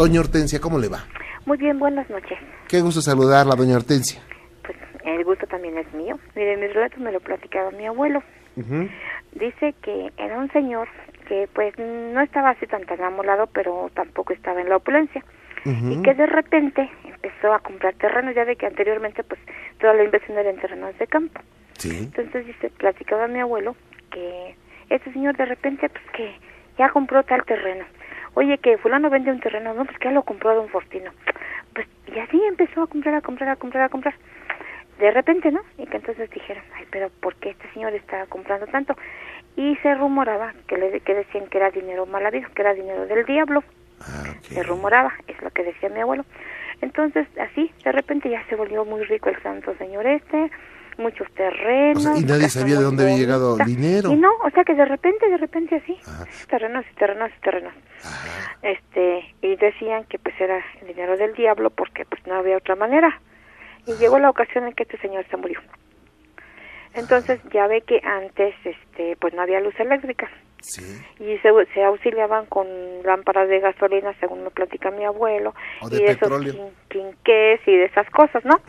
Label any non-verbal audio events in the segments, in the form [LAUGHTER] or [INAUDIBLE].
Doña Hortensia, ¿cómo le va? Muy bien, buenas noches. Qué gusto saludarla, doña Hortensia. Pues el gusto también es mío. Mire, mis relatos me lo platicaba mi abuelo. Dice que era un señor que pues no estaba así tan tan amolado, pero tampoco estaba en la opulencia. Y que de repente empezó a comprar terrenos, ya de que anteriormente pues toda la inversión era en terrenos de campo. Entonces dice, platicaba mi abuelo que ese señor de repente pues que ya compró tal terreno. Oye, que fulano vende un terreno, no, pues que ya lo compró don Fortino. Pues y así empezó a comprar, a comprar, a comprar, a comprar. De repente, ¿no? Y que entonces dijeron, ay, pero ¿por qué este señor está comprando tanto? Y se rumoraba que, le, que decían que era dinero mal habido, que era dinero del diablo. Ah, se rumoraba, es lo que decía mi abuelo. Entonces, así, de repente ya se volvió muy rico el santo señor este, muchos terrenos. y nadie sabía de dónde había llegado dinero. Y no, o sea que de repente, de repente así, terrenos y terrenos y terrenos. Este, y decían que pues era el dinero del diablo porque pues no había otra manera. Y llegó la ocasión en que este señor se murió. Entonces ya ve que antes este pues no había luz eléctrica. Y se, se, auxiliaban con lámparas de gasolina, según me platica mi abuelo, y esos quinqués y de esas cosas, ¿no?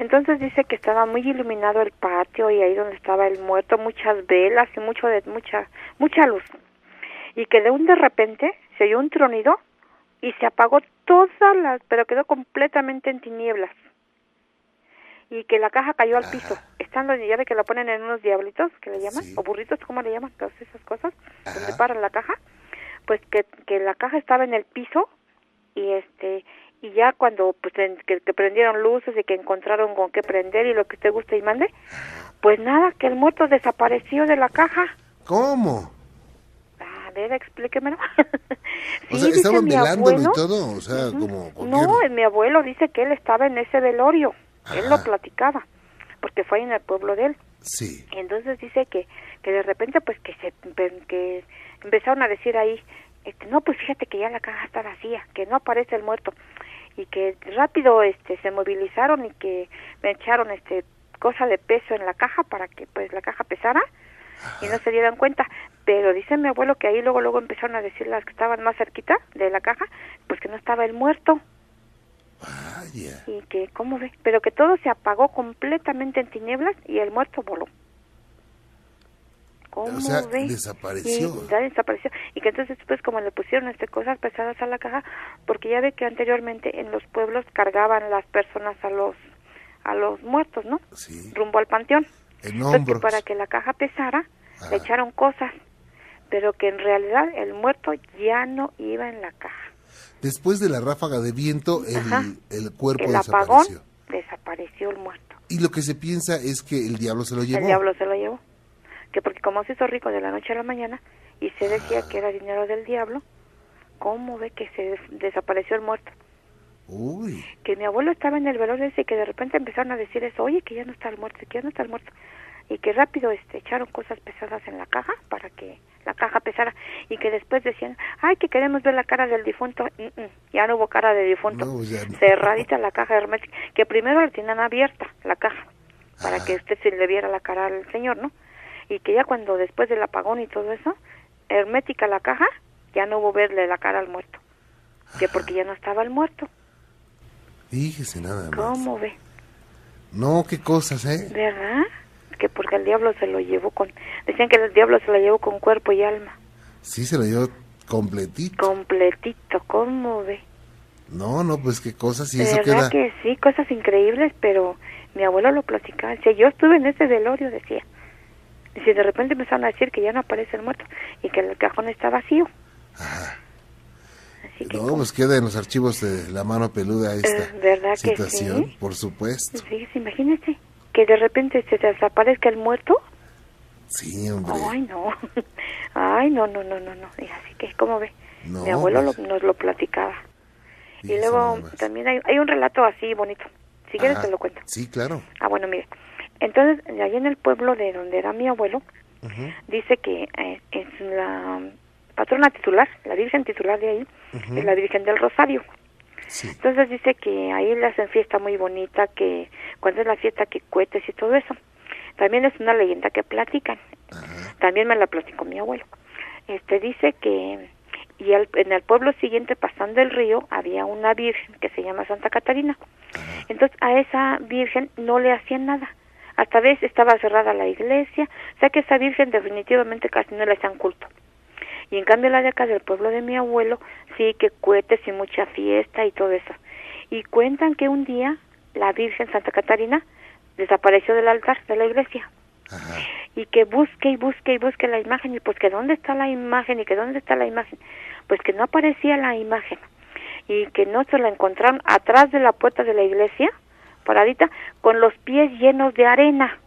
Entonces dice que estaba muy iluminado el patio y ahí donde estaba el muerto, muchas velas y mucho de mucha mucha luz. Y que de un de repente se oyó un tronido y se apagó todas las, pero quedó completamente en tinieblas. Y que la caja cayó al piso. Estando, ya ve que lo ponen en unos diablitos, que le llaman, o burritos, ¿cómo le llaman? Todas esas cosas, donde paran la caja. Pues que, que la caja estaba en el piso y este y ya cuando pues que, prendieron luces y que encontraron con qué prender y lo que usted guste y mande, pues nada, que el muerto desapareció de la caja. ¿Cómo? A ver, explíquemelo. [LAUGHS] o sea, estaban velándolo y todo, o sea, como No, mi abuelo dice que él estaba en ese velorio, él lo platicaba, porque fue en el pueblo de él. Sí. Y entonces dice que, que de repente pues que se que empezaron a decir ahí, este, no, pues fíjate que ya la caja está vacía, que no aparece el muerto y que rápido este se movilizaron y que me echaron este cosa de peso en la caja para que pues la caja pesara y no se dieran cuenta. Pero dice mi abuelo que ahí luego luego empezaron a decir las que estaban más cerquita de la caja pues que no estaba el muerto. Y que cómo ve pero que todo se apagó completamente en tinieblas y el muerto voló ¿Cómo o sea, desapareció. Y, ya desapareció. Y que entonces, pues, como le pusieron este, cosas pesadas a la caja, porque ya ve que anteriormente en los pueblos cargaban las personas a los a los muertos, ¿no? Sí. Rumbo al panteón. En hombros. para que la caja pesara, le echaron cosas, pero que en realidad el muerto ya no iba en la caja. Después de la ráfaga de viento, el, el cuerpo el desapareció. Apagón, desapareció el muerto. Y lo que se piensa es que el diablo se lo llevó. El diablo se lo llevó que porque como se hizo rico de la noche a la mañana y se decía que era dinero del diablo, ¿cómo ve que se desapareció el muerto? Uy. Que mi abuelo estaba en el velorio y que de repente empezaron a decir eso, oye, que ya no está el muerto, que ya no está el muerto. Y que rápido este, echaron cosas pesadas en la caja para que la caja pesara y que después decían, ay, que queremos ver la cara del difunto. ya no hubo cara de difunto. Cerradita la caja hermética, que primero la tenían abierta, la caja, para que usted se le viera la cara al señor, ¿no? Y que ya cuando después del apagón y todo eso, hermética la caja, ya no hubo verle la cara al muerto, que porque ya no estaba el muerto. Fíjese nada más. ¿Cómo ve? No, qué cosas, ¿eh? ¿Verdad? Que porque el diablo se lo llevó con... Decían que el diablo se lo llevó con cuerpo y alma. Sí, se lo llevó completito. Completito, ¿cómo ve? No, no, pues qué cosas, y ¿Verdad eso queda... que sí, cosas increíbles, pero mi abuelo lo platicaba. Decía, yo estuve en ese velorio, decía. Y si de repente empezaron a decir que ya no aparece el muerto y que el cajón está vacío. Ajá. no, pues queda en los archivos de la mano peluda esta ¿verdad situación, que sí? por supuesto. Sí, imagínese que de repente se desaparezca el muerto. Sí, hombre. Ay, no. [LAUGHS] Ay, no, no, no, no, no. así que, ¿cómo ve? Mi abuelo pues. nos lo platicaba. Y luego también hay, hay un relato así bonito. Si quieres te lo cuento. Sí, claro. Ah, bueno, mire. Entonces, allá en el pueblo de donde era mi abuelo, dice que eh, es la patrona titular, la virgen titular de ahí, es la Virgen del Rosario. Entonces dice que ahí le hacen fiesta muy bonita, que cuando es la fiesta que cohetes y todo eso. También es una leyenda que platican. También me la platicó mi abuelo. Este dice que y en el pueblo siguiente, pasando el río, había una virgen que se llama Santa Catarina. Entonces a esa virgen no le hacían nada. Hasta vez estaba cerrada la iglesia, o sea que esa virgen definitivamente casi no le hacían culto. Y en cambio la de acá del pueblo de mi abuelo, sí que cohetes y mucha fiesta y todo eso. Y cuentan que un día la Virgen Santa Catarina desapareció del altar de la iglesia. Y que busque y busque y busque la imagen y pues que dónde está la imagen y que dónde está la imagen. Pues que no aparecía la imagen y que no se la encontraron atrás de la puerta de la iglesia, paradita, con los pies llenos de arena,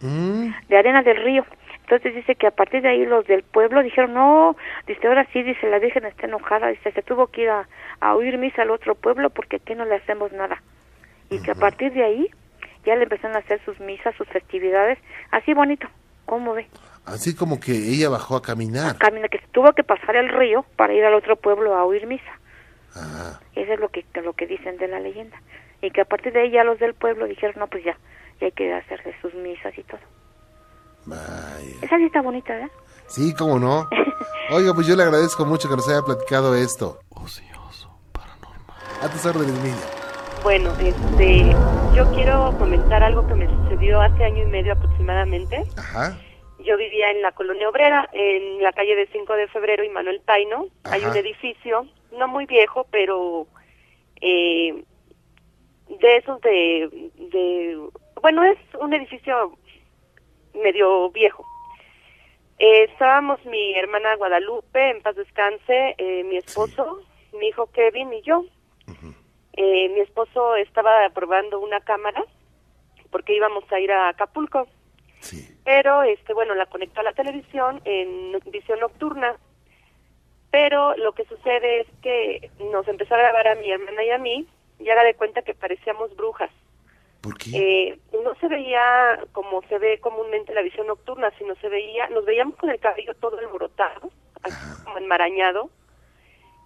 mm. de arena del río. Entonces dice que a partir de ahí los del pueblo dijeron, no, dice, ahora sí, dice, la Virgen está enojada, dice, se tuvo que ir a, oír misa al otro pueblo porque aquí no le hacemos nada. Y que a partir de ahí ya le empezaron a hacer sus misas, sus festividades, así bonito, ¿cómo ve? Así como que ella bajó a caminar. A caminar, que se tuvo que pasar el río para ir al otro pueblo a oír misa. Eso es lo que, lo que dicen de la leyenda. Y que a partir de ahí ya los del pueblo dijeron, no, pues ya, ya hay que hacerse sus misas y todo. Esa sí está bonita, ¿verdad? Sí, cómo no. [LAUGHS] Oiga, pues yo le agradezco mucho que nos haya platicado esto. Ocioso, paranormal. A tus órdenes. Bueno, este, yo quiero comentar algo que me sucedió hace año y medio aproximadamente. Ajá. Yo vivía en la colonia obrera, en la calle de 5 de febrero y Manuel Taino. Hay un edificio, no muy viejo, pero eh, de esos de, de, bueno, es un edificio medio viejo. Eh, estábamos mi hermana Guadalupe, en paz descanse, eh, mi esposo, mi hijo Kevin y yo. Eh, mi esposo estaba probando una cámara porque íbamos a ir a Acapulco. Pero, este, bueno, la conectó a la televisión en visión nocturna. Pero lo que sucede es que nos empezó a grabar a mi hermana y a mí y haga de cuenta que parecíamos brujas. Eh, no se veía como se ve comúnmente la visión nocturna, sino se veía, nos veíamos con el cabello todo embrotado, como enmarañado,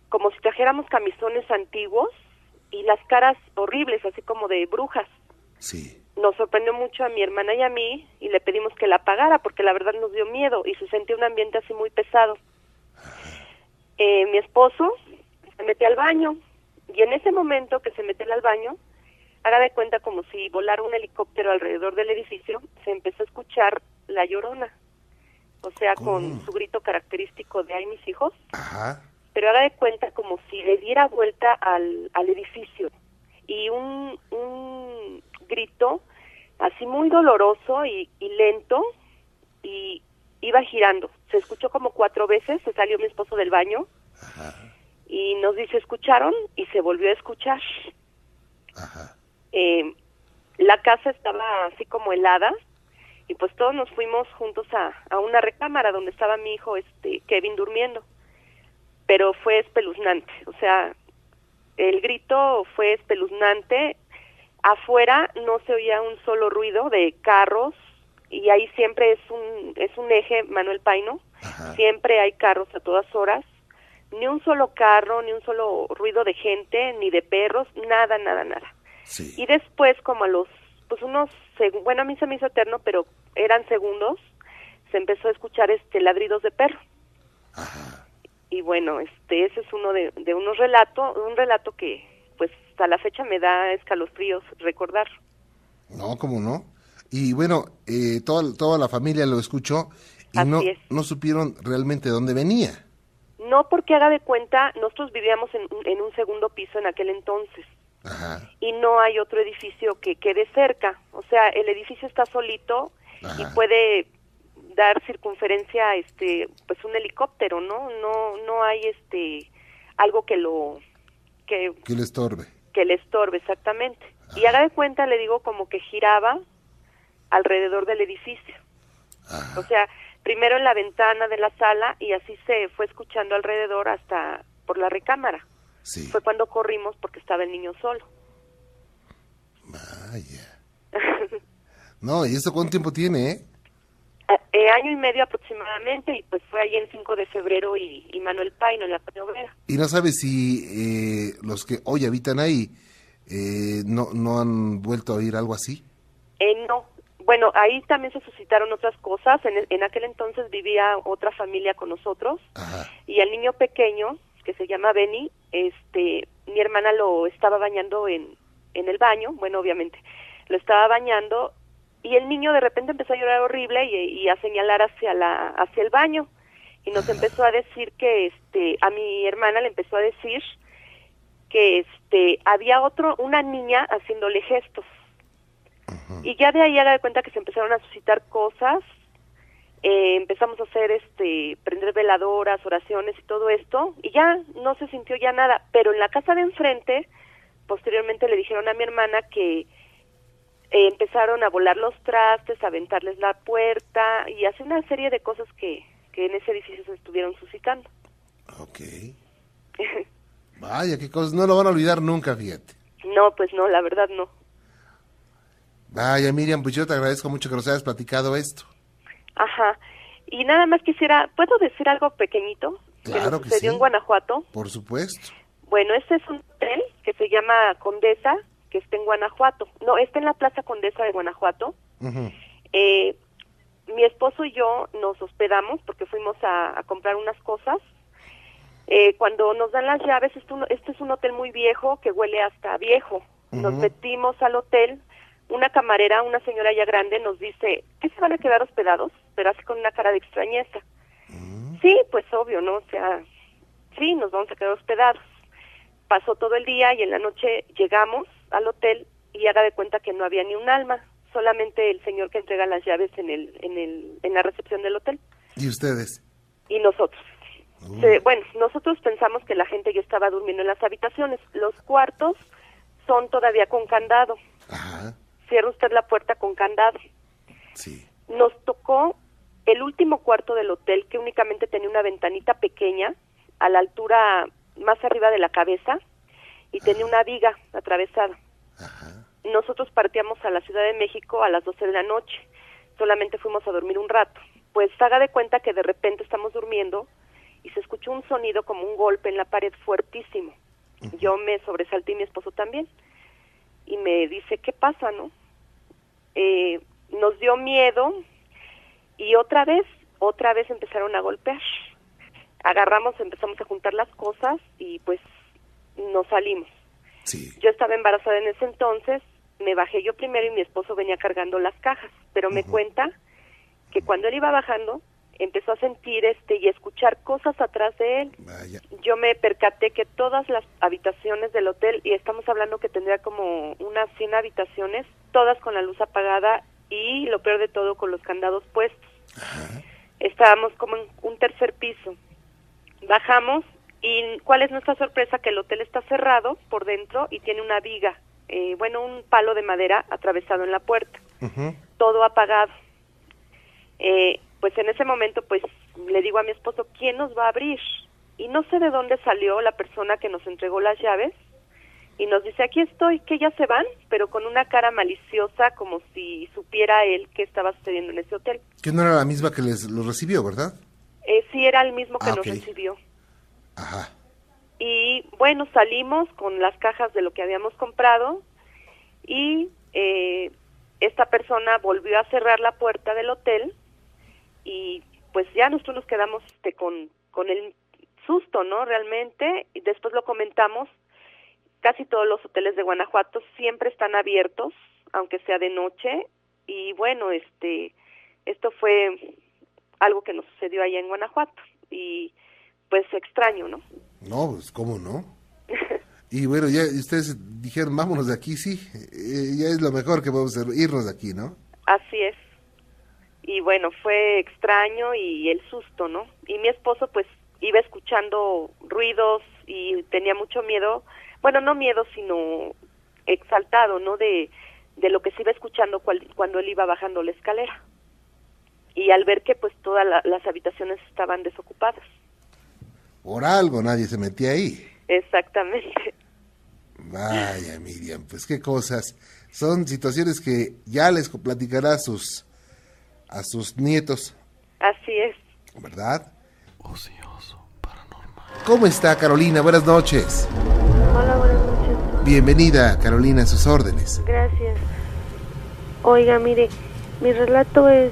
como si trajéramos camisones antiguos y las caras horribles, así como de brujas. Sí. Nos sorprendió mucho a mi hermana y a mí y le pedimos que la apagara porque la verdad nos dio miedo y se sentía un ambiente así muy pesado. Eh, mi esposo se metió al baño y en ese momento que se metió al baño haga de cuenta como si volara un helicóptero alrededor del edificio, se empezó a escuchar la llorona. O sea, con su grito característico de ¡ay, mis hijos! Pero haga de cuenta como si le diera vuelta al, al edificio. Y un, un grito así muy doloroso y, y lento y iba girando. Se escuchó como cuatro veces, se salió mi esposo del baño y nos dice, ¿escucharon? Y se volvió a escuchar. Ajá. Eh, la casa estaba así como helada y pues todos nos fuimos juntos a, a una recámara donde estaba mi hijo este Kevin durmiendo. Pero fue espeluznante o sea el grito fue espeluznante. Afuera no se oía un solo ruido de carros y ahí siempre es un es un eje Manuel Paino. Siempre hay carros a todas horas ni un solo carro ni un solo ruido de gente ni de perros nada nada nada y después, como a los, pues unos, bueno, a mí se me hizo eterno, pero eran segundos, se empezó a escuchar este ladridos de perro. Y bueno, este, ese es uno de, de unos relatos, un relato que, pues, hasta la fecha me da escalofríos recordar. No, ¿cómo no? Y bueno, eh, toda, toda la familia lo escuchó y no, no supieron realmente dónde venía. No, porque haga de cuenta, nosotros vivíamos en, en un segundo piso en aquel entonces y no hay otro edificio que quede cerca. O sea, el edificio está solito y puede dar circunferencia este pues un helicóptero, ¿no? No no hay este algo que lo que que le estorbe. Que le estorbe exactamente. Y haga de cuenta, le digo como que giraba alrededor del edificio. O sea, primero en la ventana de la sala y así se fue escuchando alrededor hasta por la recámara. Fue cuando corrimos porque estaba el niño solo. Vaya. [LAUGHS] no, ¿y eso cuánto tiempo tiene, eh? eh? año y medio aproximadamente, y pues fue ahí en 5 de febrero y, Manuel Paino en la. ¿Y no sabes si eh, los que hoy habitan ahí eh, no, no han vuelto a oír algo así? no. Bueno, ahí también se suscitaron otras cosas. En, en aquel entonces vivía otra familia con nosotros. Y el niño pequeño que se llama Benny, este, mi hermana lo estaba bañando en, en el baño, bueno, obviamente, lo estaba bañando y el niño de repente empezó a llorar horrible y, y a señalar hacia la hacia el baño. Y nos empezó a decir que este a mi hermana le empezó a decir que este había otro una niña haciéndole gestos y ya de ahí haga de cuenta que se empezaron a suscitar cosas eh, empezamos a hacer este prender veladoras oraciones y todo esto y ya no se sintió ya nada pero en la casa de enfrente posteriormente le dijeron a mi hermana que eh, empezaron a volar los trastes, a aventarles la puerta y hacer una serie de cosas que, que en ese edificio se estuvieron suscitando. Ok. [LAUGHS] Vaya, qué cosas, no lo van a olvidar nunca, fíjate. No, pues no, la verdad no. Vaya, Miriam, pues yo te agradezco mucho que nos hayas platicado esto. Ajá. Y nada más quisiera, ¿puedo decir algo pequeñito? Claro que, sucedió en Guanajuato. Por supuesto. Bueno, este es un hotel que se llama Condesa, que está en Guanajuato. No, está en la Plaza Condesa de Guanajuato. eh, mi esposo y yo nos hospedamos porque fuimos a, comprar unas cosas. Eh, cuando nos dan las llaves, este es un hotel muy viejo que huele hasta viejo. Nos metimos al hotel. Una camarera, una señora ya grande, nos dice, ¿qué se van a quedar hospedados? Pero así con una cara de extrañeza. Sí, pues obvio, ¿no? O sea, sí, nos vamos a quedar hospedados. Pasó todo el día y en la noche llegamos al hotel y haga de cuenta que no había ni un alma, solamente el señor que entrega las llaves en el en el en la recepción del hotel. ¿Y ustedes? Y nosotros. Uh. bueno, nosotros pensamos que la gente ya estaba durmiendo en las habitaciones. Los cuartos son todavía con candado. Ajá. Cierra usted la puerta con candado. Sí. Nos tocó el último cuarto del hotel que únicamente tenía una ventanita pequeña a la altura más arriba de la cabeza y tenía una viga atravesada. Nosotros partíamos a la Ciudad de México a las 12 de la noche. Solamente fuimos a dormir un rato. Pues haga de cuenta que de repente estamos durmiendo y se escuchó un sonido como un golpe en la pared fuertísimo. Yo me sobresalté y mi esposo también. Y me dice, ¿qué pasa, no? Eh, nos dio miedo y otra vez, otra vez empezaron a golpear. Agarramos, empezamos a juntar las cosas y pues nos salimos. Yo estaba embarazada en ese entonces, me bajé yo primero y mi esposo venía cargando las cajas, pero me cuenta que cuando él iba bajando empezó a sentir este y escuchar cosas atrás de él. Yo me percaté que todas las habitaciones del hotel, y estamos hablando que tendría como unas 100 habitaciones, todas con la luz apagada y lo peor de todo con los candados puestos. Estábamos como en un tercer piso. Bajamos ¿Y cuál es nuestra sorpresa? Que el hotel está cerrado por dentro y tiene una viga, eh, bueno, un palo de madera atravesado en la puerta, todo apagado. Eh, pues en ese momento, pues le digo a mi esposo, ¿quién nos va a abrir? Y no sé de dónde salió la persona que nos entregó las llaves y nos dice, aquí estoy, que ya se van, pero con una cara maliciosa como si supiera él qué estaba sucediendo en ese hotel. Que no era la misma que les lo recibió, ¿verdad? Eh, sí, era el mismo que ah, nos recibió. Ajá. Y bueno, salimos con las cajas de lo que habíamos comprado y eh, esta persona volvió a cerrar la puerta del hotel y pues ya nosotros nos quedamos este, con, con el susto, ¿no? Realmente, y después lo comentamos, casi todos los hoteles de Guanajuato siempre están abiertos, aunque sea de noche, y bueno, este, esto fue algo que nos sucedió allá en Guanajuato, y pues extraño, ¿no? No, pues cómo no. [LAUGHS] y bueno, ya ustedes dijeron, vámonos de aquí, sí, eh, ya es lo mejor que podemos hacer, irnos de aquí, ¿no? Así es. Y bueno, fue extraño y el susto, ¿no? Y mi esposo pues iba escuchando ruidos y tenía mucho miedo, bueno, no miedo, sino exaltado, ¿no? De, de lo que se iba escuchando cuando él iba bajando la escalera. Y al ver que pues todas las habitaciones estaban desocupadas. Por algo nadie se metía ahí. Exactamente. Vaya, Miriam, pues qué cosas. Son situaciones que ya les platicará sus, a sus nietos. Así es. ¿Verdad? Ocioso, paranormal. ¿Cómo está Carolina? Buenas noches. Hola, buenas noches. Bienvenida, Carolina, a sus órdenes. Gracias. Oiga, mire, mi relato es,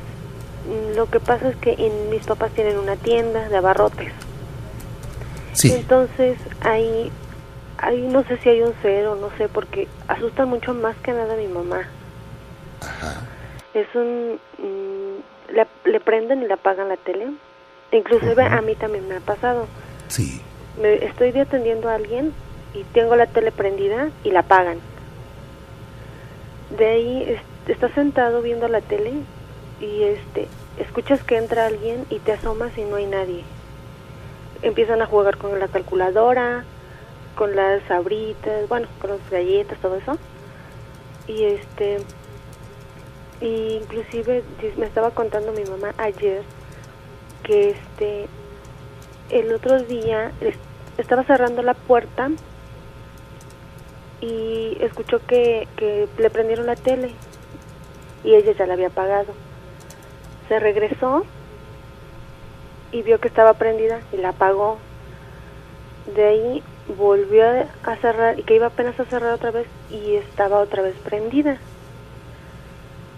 lo que pasa es que mis papás tienen una tienda de abarrotes Sí. Entonces ahí, ahí no sé si hay un cero, no sé, porque asusta mucho más que nada a mi mamá. Ajá. Es un... Le, prenden y le apagan la tele. Inclusive a mí también me ha pasado. Sí. Me, estoy atendiendo a alguien y tengo la tele prendida y la apagan. De ahí estás sentado viendo la tele y este escuchas que entra alguien y te asomas y no hay nadie. Empiezan a jugar con la calculadora, con las sabritas, bueno, con las galletas, todo eso. Y este y inclusive me estaba contando mi mamá ayer que este el otro día estaba cerrando la puerta y escuchó que, que le prendieron la tele y ella ya la había apagado. Se regresó y vio que estaba prendida y la apagó. De ahí volvió a cerrar y que iba apenas a cerrar otra vez y estaba otra vez prendida.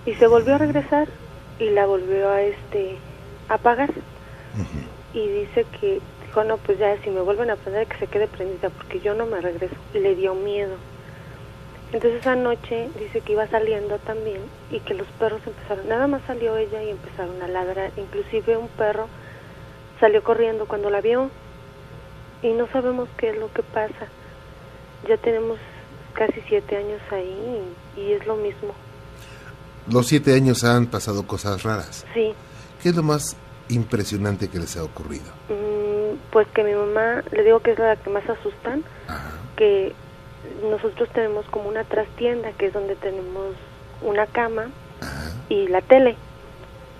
Y se volvió a regresar y la volvió a este apagar. Y dice que dijo, "No, pues ya si me vuelven a prender que se quede prendida porque yo no me regreso." Le dio miedo. Entonces esa noche dice que iba saliendo también y que los perros empezaron, nada más salió ella y empezaron a ladrar, inclusive un perro salió corriendo cuando la vio y no sabemos qué es lo que pasa. Ya tenemos casi siete años ahí y, es lo mismo. Los siete años han pasado cosas raras. Sí. ¿Qué es lo más impresionante que les ha ocurrido? Mm, pues que mi mamá, le digo que es la que más asustan, que nosotros tenemos como una trastienda que es donde tenemos una cama y la tele.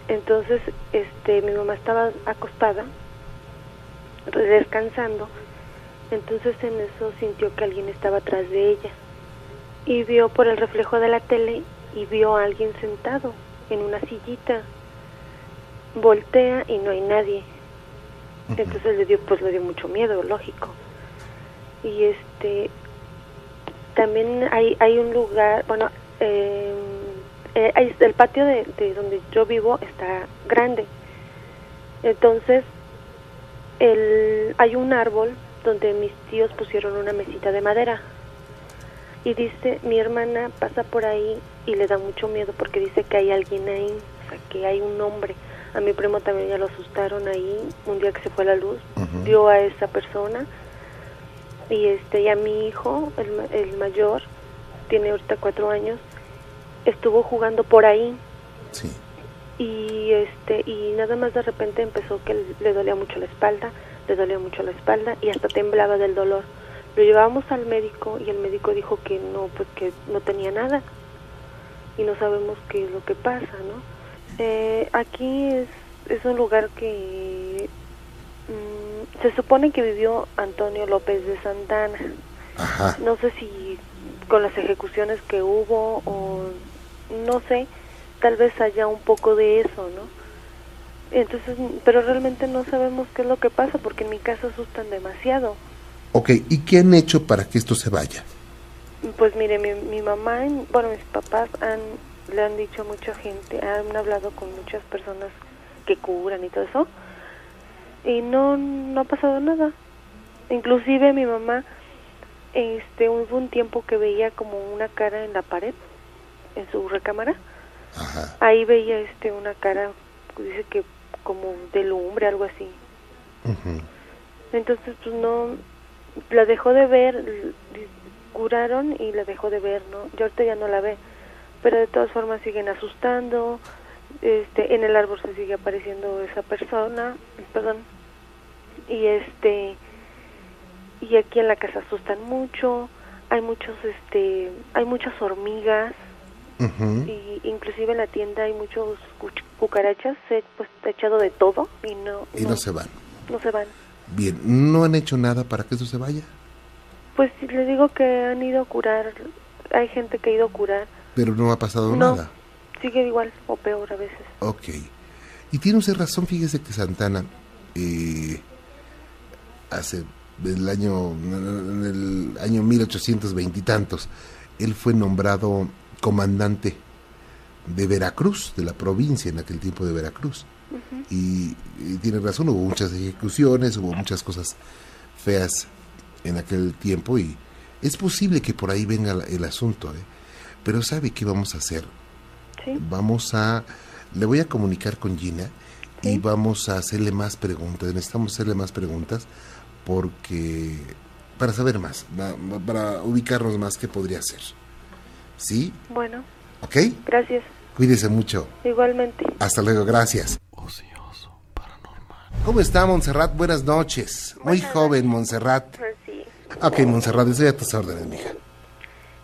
Entonces, este, mi mamá estaba acostada, descansando. Entonces en eso sintió que alguien estaba atrás de ella y vio por el reflejo de la tele y vio a alguien sentado en una sillita. Voltea y no hay nadie. Entonces le dio, pues le dio mucho miedo, lógico. Y este, también hay, hay un lugar, bueno, eh, eh, el patio de, donde yo vivo está grande. Entonces, el, hay un árbol donde mis tíos pusieron una mesita de madera. Y dice, mi hermana pasa por ahí y le da mucho miedo porque dice que hay alguien ahí, o sea, que hay un hombre. A mi primo también ya lo asustaron ahí, un día que se fue la luz, vio a esa persona. Y este y a mi hijo el, el mayor tiene ahorita cuatro años estuvo jugando por ahí. Sí. y este y nada más de repente empezó que le dolía mucho la espalda le dolía mucho la espalda y hasta temblaba del dolor. Lo llevábamos al médico y el médico dijo que no pues que no tenía nada y no sabemos qué es lo que pasa no eh, aquí es es un lugar que Mm, se supone que vivió Antonio López de Santana. No sé si con las ejecuciones que hubo o no sé, tal vez haya un poco de eso, ¿no? Entonces, pero realmente no sabemos qué es lo que pasa porque en mi casa asustan demasiado. Ok, ¿y qué han hecho para que esto se vaya? Pues mire, mi, mi mamá, bueno, mis papás han, le han dicho a mucha gente, han hablado con muchas personas que curan y todo eso, y no, no ha pasado nada. Inclusive mi mamá, este, hubo un tiempo que veía como una cara en la pared, en su recámara. Ahí veía este una cara, dice que como de lumbre, algo así. Entonces, pues no, la dejó de ver, curaron y la dejó de ver, ¿no? Yo ahorita ya no la ve, pero de todas formas siguen asustando, este, en el árbol se sigue apareciendo esa persona, perdón, y este y aquí en la casa asustan mucho. Hay muchos este hay muchas hormigas y inclusive en la tienda hay muchos cucarachas pues echado de todo y no y no, se van. no se van. Bien no han hecho nada para que eso se vaya pues le digo que han ido a curar hay gente que ha ido a curar pero no ha pasado nada sigue igual o peor a veces Ok. y tiene usted razón fíjese que Santana eh, hace el año, en el año 1820 y tantos, él fue nombrado comandante de Veracruz, de la provincia en aquel tiempo de Veracruz. y, tiene razón, hubo muchas ejecuciones, hubo muchas cosas feas en aquel tiempo y es posible que por ahí venga el asunto, ¿eh? pero ¿sabe qué vamos a hacer? Vamos a, le voy a comunicar con Gina y vamos a hacerle más preguntas, necesitamos hacerle más preguntas porque, para saber más, para ubicarnos más qué podría ser. ¿Sí? Bueno. ¿Ok? Gracias. Cuídese mucho. Igualmente. Hasta luego, gracias. ¿Cómo está, Montserrat? Buenas noches. Muy joven, Montserrat. Sí. Ok, Montserrat, estoy a tus órdenes, mija.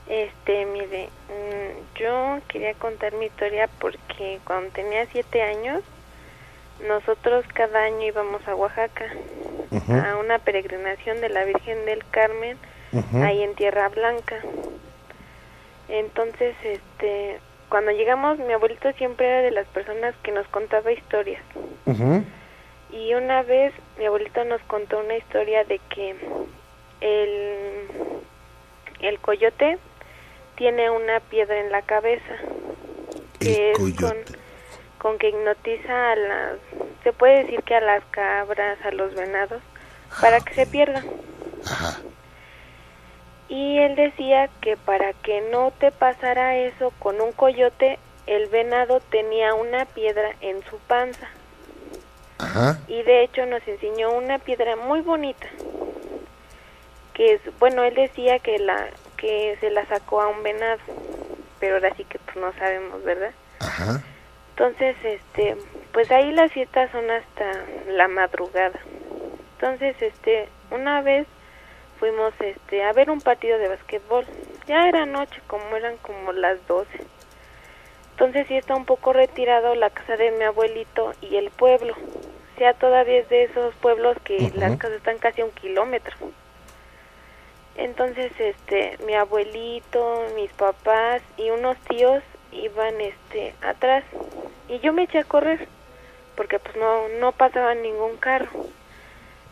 Este, mire, mm, yo quería contar mi historia porque cuando tenía siete años, nosotros cada año íbamos a Oaxaca a una peregrinación de la Virgen del Carmen ahí en Tierra Blanca. Entonces, este, cuando llegamos, mi abuelito siempre era de las personas que nos contaba historias. Y una vez mi abuelito nos contó una historia de que el, el coyote tiene una piedra en la cabeza que es con, con, que hipnotiza a las, se puede decir que a las cabras, a los venados, para que se pierdan. Y él decía que para que no te pasara eso con un coyote, el venado tenía una piedra en su panza. Y de hecho nos enseñó una piedra muy bonita. Que es, bueno, él decía que la que se la sacó a un venado, pero ahora sí que pues no sabemos, ¿verdad? Entonces, este, pues ahí las fiestas son hasta la madrugada. Entonces, este, una vez fuimos este a ver un partido de basquetbol. Ya era noche, como eran como las 12. Entonces sí está un poco retirado la casa de mi abuelito y el pueblo. O sea, todavía es de esos pueblos que las casas están casi a un kilómetro. Entonces, este, mi abuelito, mis papás y unos tíos iban, este, atrás y yo me eché a correr porque pues no no pasaba ningún carro.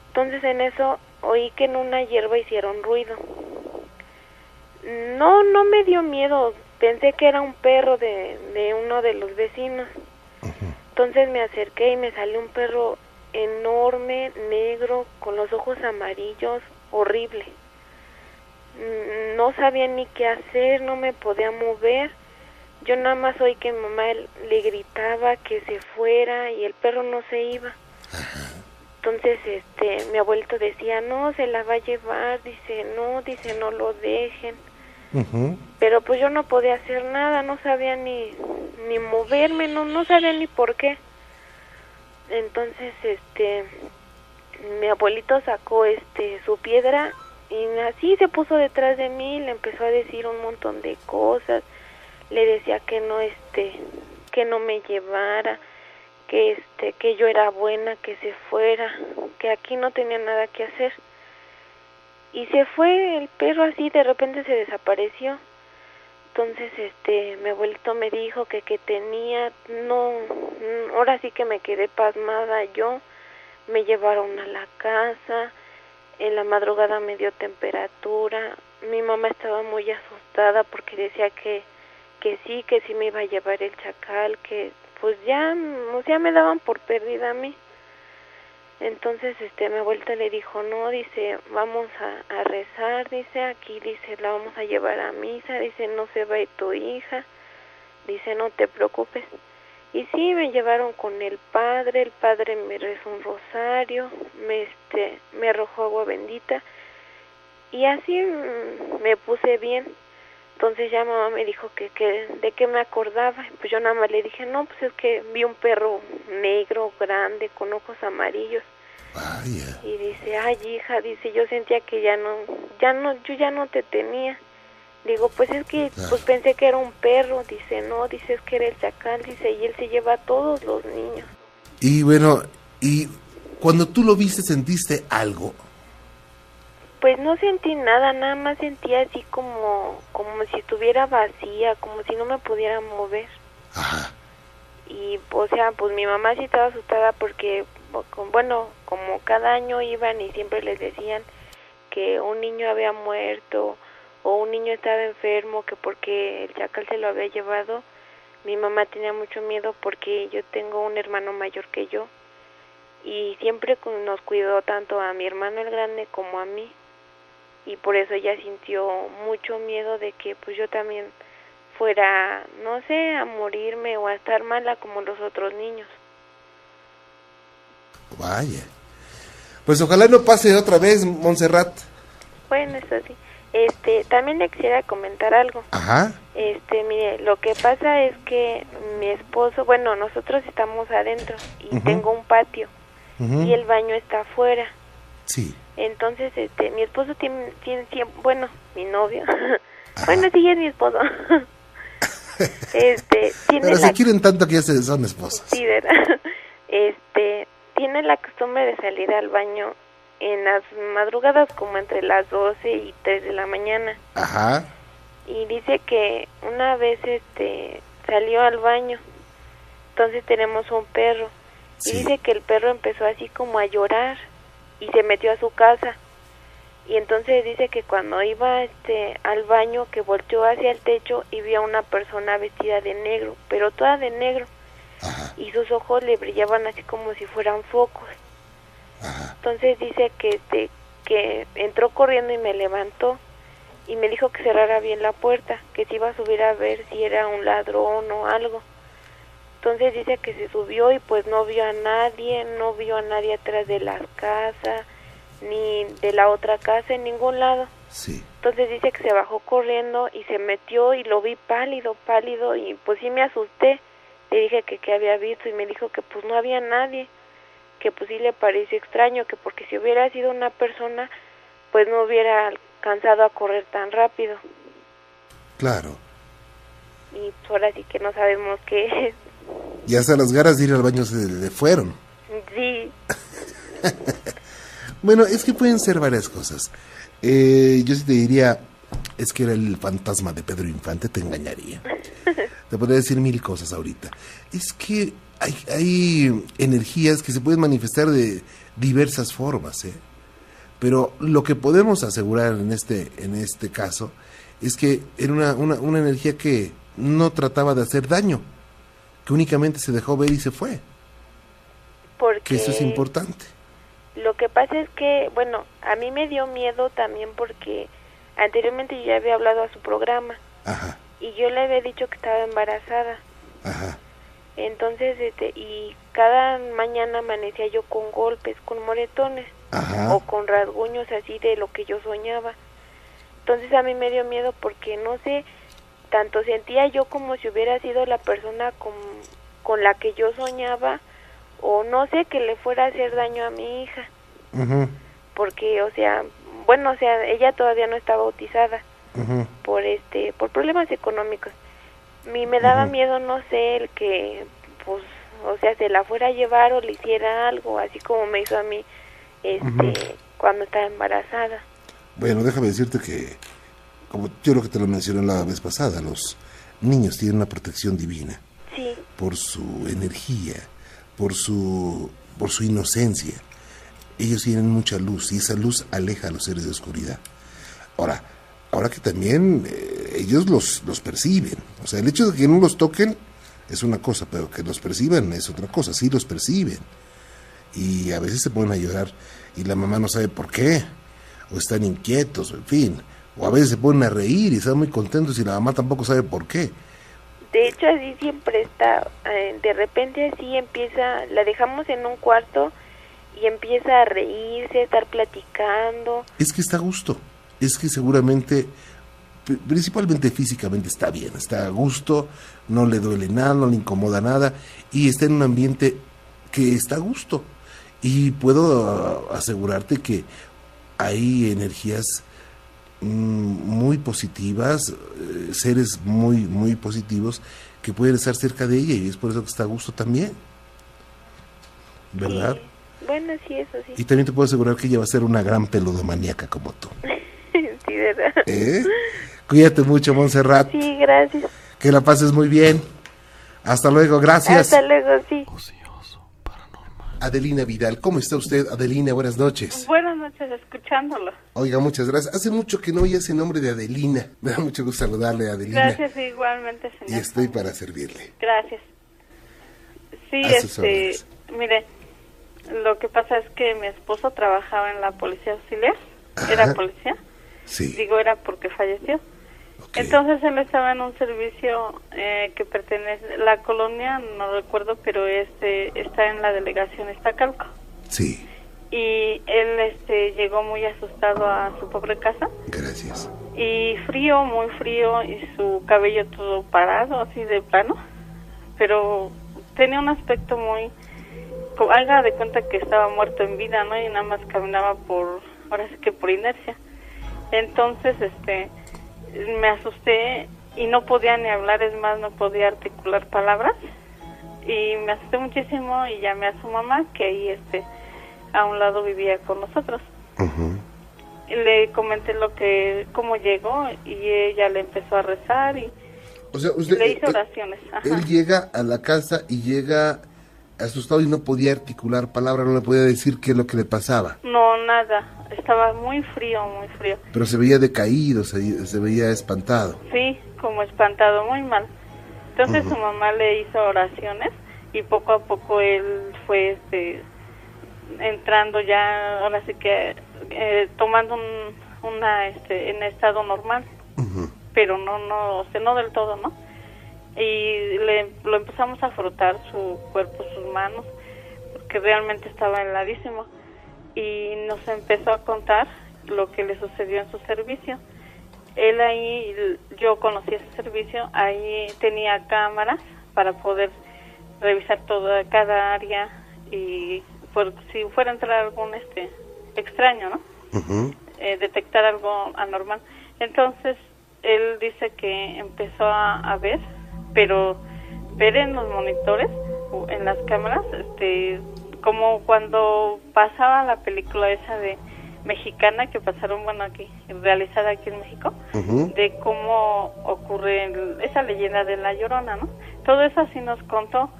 Entonces en eso oí que en una hierba hicieron ruido. No, no me dio miedo, pensé que era un perro de, de uno de los vecinos. Entonces me acerqué y me salió un perro enorme, negro, con los ojos amarillos, horrible. Mm, no sabía ni qué hacer, no me podía mover. Yo nada más oí que mamá le gritaba que se fuera y el perro no se iba. Entonces, este, mi abuelito decía, no, se la va a llevar, dice, no, dice, no lo dejen. Pero pues yo no podía hacer nada, no sabía ni, ni moverme, no, no sabía ni por qué. Entonces, este, mi abuelito sacó, este, su piedra y así se puso detrás de mí, le empezó a decir un montón de cosas, le decía que no, este, que no me llevara, que este, que yo era buena, que se fuera, que aquí no tenía nada que hacer. Y se fue el perro así de repente se desapareció. Entonces este mi abuelito me dijo que que tenía no ahora sí que me quedé pasmada yo me llevaron a la casa en la madrugada me dio temperatura mi mamá estaba muy asustada porque decía que que sí que sí me iba a llevar el chacal que pues ya o sea me daban por perdida a mí entonces, este, mi abuelita le dijo, no, dice, vamos a, rezar, dice, aquí, dice, la vamos a llevar a misa, dice, no se va a ir tu hija, dice, no te preocupes. Y sí, me llevaron con el padre, el padre me rezó un rosario, me, este, me arrojó agua bendita, y así mm, me puse bien. Entonces ya mamá me dijo que, que de qué me acordaba. Pues yo nada más le dije, no, pues es que vi un perro negro, grande, con ojos amarillos. Y dice, ay hija, dice, yo sentía que ya no, ya no, yo ya no te tenía. Digo, pues es que pues pensé que era un perro. Dice, no, dice, es que era el chacal. Dice, y él se lleva a todos los niños. Y bueno, y cuando tú lo viste, ¿sentiste algo? Pues no sentí nada, nada más sentía así como, como si estuviera vacía, como si no me pudiera mover. Ajá. Y, o sea, pues mi mamá sí estaba asustada porque, bueno, como cada año iban y siempre les decían que un niño había muerto o un niño estaba enfermo, que porque el chacal se lo había llevado, mi mamá tenía mucho miedo porque yo tengo un hermano mayor que yo y siempre nos cuidó tanto a mi hermano el grande como a mí y por eso ella sintió mucho miedo de que pues yo también fuera, no sé, a morirme o a estar mala como los otros niños. Vaya. Pues ojalá no pase otra vez, Montserrat. Bueno, eso sí. Este, también le quisiera comentar algo. Ajá. Este, mire, lo que pasa es que mi esposo, bueno, nosotros estamos adentro y tengo un patio y el baño está afuera. Sí. Entonces, este, mi esposo tiene, tiene, bueno, mi novio, bueno, sí es mi esposo. [LAUGHS] este, tiene Pero si quieren tanto que ya se son esposos. Sí, ¿verdad? [LAUGHS] Este, tiene la costumbre de salir al baño en las madrugadas como entre las 12 y 3 de la mañana. Ajá. Y dice que una vez este salió al baño. Entonces tenemos un perro. Y dice que el perro empezó así como a llorar y se metió a su casa. Y entonces dice que cuando iba este al baño que volteó hacia el techo y vio a una persona vestida de negro, pero toda de negro. Y sus ojos le brillaban así como si fueran focos. Entonces dice que este que entró corriendo y me levantó y me dijo que cerrara bien la puerta, que se iba a subir a ver si era un ladrón o algo. Entonces dice que se subió y pues no vio a nadie, no vio a nadie atrás de la casa, ni de la otra casa, en ningún lado. Sí. Entonces dice que se bajó corriendo y se metió y lo vi pálido, pálido y pues sí me asusté. Le dije que qué había visto y me dijo que pues no había nadie que pues sí le pareció extraño, que porque si hubiera sido una persona, pues no hubiera alcanzado a correr tan rápido. Claro. Y pues ahora sí que no sabemos qué es. Y hasta las ganas de ir al baño se le fueron. Sí. [LAUGHS] bueno, es que pueden ser varias cosas. Eh, yo sí te diría, es que era el fantasma de Pedro Infante, te engañaría. [LAUGHS] te podría decir mil cosas ahorita. Es que hay, energías que se pueden manifestar de diversas formas, ¿eh? pero lo que podemos asegurar en este, en este caso es que era una, una, energía que no trataba de hacer daño, que únicamente se dejó ver y se fue. Porque que eso es importante. Lo que pasa es que, bueno, a mí me dio miedo también porque anteriormente yo ya había hablado a su programa. Ajá. Y yo le había dicho que estaba embarazada. Ajá. Entonces, este, y cada mañana amanecía yo con golpes, con moretones o con rasguños así de lo que yo soñaba. Entonces a mí me dio miedo porque no sé, tanto sentía yo como si hubiera sido la persona con, con la que yo soñaba o no sé que le fuera a hacer daño a mi hija. Porque, o sea, bueno, o sea, ella todavía no está bautizada por este, por problemas económicos mí me daba miedo, no sé, el que, pues, o sea, se la fuera a llevar o le hiciera algo, así como me hizo a mí este, cuando estaba embarazada. Bueno, déjame decirte que, como yo lo que te lo mencioné la vez pasada, los niños tienen una protección divina. Sí. Por su energía, por su, por su inocencia. Ellos tienen mucha luz y esa luz aleja a los seres de oscuridad. Ahora, ahora que también eh, ellos los, los perciben. O sea, el hecho de que no los toquen es una cosa, pero que los perciban es otra cosa. Sí los perciben. Y a veces se ponen a llorar y la mamá no sabe por qué. O están inquietos, en fin. O a veces se ponen a reír y están muy contentos y la mamá tampoco sabe por qué. De hecho, así siempre está. Eh, de repente así empieza, la dejamos en un cuarto y empieza a reírse, a estar platicando. Es que está a gusto es que seguramente, principalmente físicamente está bien, está a gusto, no le duele nada, no le incomoda nada y está en un ambiente que está a gusto. Y puedo uh, asegurarte que hay energías mm, muy positivas, eh, seres muy, muy positivos que pueden estar cerca de ella y es por eso que está a gusto también. ¿Verdad? Bueno, sí, eso sí. Y también te puedo asegurar que ella va a ser una gran peludomaníaca como tú. [LAUGHS] ¿Eh? Cuídate mucho, Montserrat. Sí, gracias. Que la pases muy bien. Hasta luego, gracias. Hasta luego, sí. Adelina Vidal, ¿cómo está usted? Adelina, buenas noches. Buenas noches, escuchándolo. Oiga, muchas gracias. Hace mucho que no oía ese nombre de Adelina. [LAUGHS] Me da mucho gusto saludarle, Adelina. Gracias, igualmente, señor. Y estoy para servirle. Gracias. Sí, este, mire, Lo que pasa es que mi esposo trabajaba en la policía auxiliar, era policía. Sí. Digo, era porque falleció. Entonces él estaba en un servicio eh, que pertenece, la colonia, no recuerdo, pero este está en la delegación Estacalco. Sí. Y él este llegó muy asustado a su pobre casa. Gracias. Y frío, muy frío, y su cabello todo parado, así de plano. Pero tenía un aspecto muy... Haga de cuenta que estaba muerto en vida, ¿no? Y nada más caminaba por, ahora sí que por inercia. Entonces, este me asusté y no podía ni hablar, es más, no podía articular palabras. Y me asusté muchísimo y llamé a su mamá, que ahí este, a un lado vivía con nosotros. y le comenté lo que, cómo llegó y ella le empezó a rezar y le hizo eh, oraciones. Él llega a la casa y llega asustado y no podía articular palabras, no le podía decir qué es lo que le pasaba. No, nada, estaba muy frío, muy frío. Pero se veía decaído, se, se veía espantado. Sí, como espantado, muy mal. Entonces su mamá le hizo oraciones y poco a poco él fue este entrando ya, ahora sí que eh, tomando un una este en estado normal, pero no no, o sea, no del todo, ¿no? Y le, lo empezamos a frotar su cuerpo, sus manos, porque realmente estaba heladísimo. Y nos empezó a contar lo que le sucedió en su servicio. Él ahí, yo conocí ese servicio, ahí tenía cámaras para poder revisar toda cada área y por, si fuera a entrar algún este extraño, ¿no? Eh, detectar algo anormal. Entonces él dice que empezó a ver pero ver en los monitores, en las cámaras, este, como cuando pasaba la película esa de mexicana que pasaron, bueno, aquí, realizada aquí en México, de cómo ocurre esa leyenda de la llorona, ¿no? Todo eso así nos contó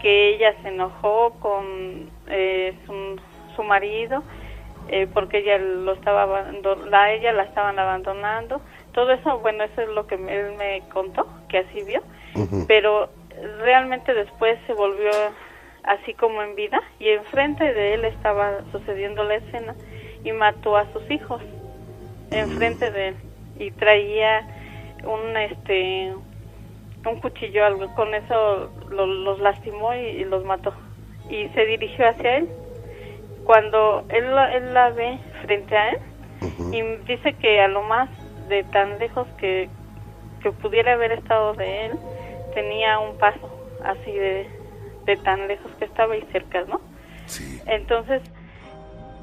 que ella se enojó con eh, su, su, marido eh, porque ella lo estaba la ella la estaban abandonando. Todo eso bueno eso es lo que él me contó que así vio pero realmente después se volvió así como en vida y enfrente de él estaba sucediendo la escena y mató a sus hijos enfrente de él y traía un este un cuchillo algo con eso los lastimó y, los mató. Y se dirigió hacia él. Cuando él, él la ve frente a él y dice que a lo más de tan lejos que, que pudiera haber estado de él tenía un paso así de, de tan lejos que estaba y cerca, ¿no? Sí. Entonces,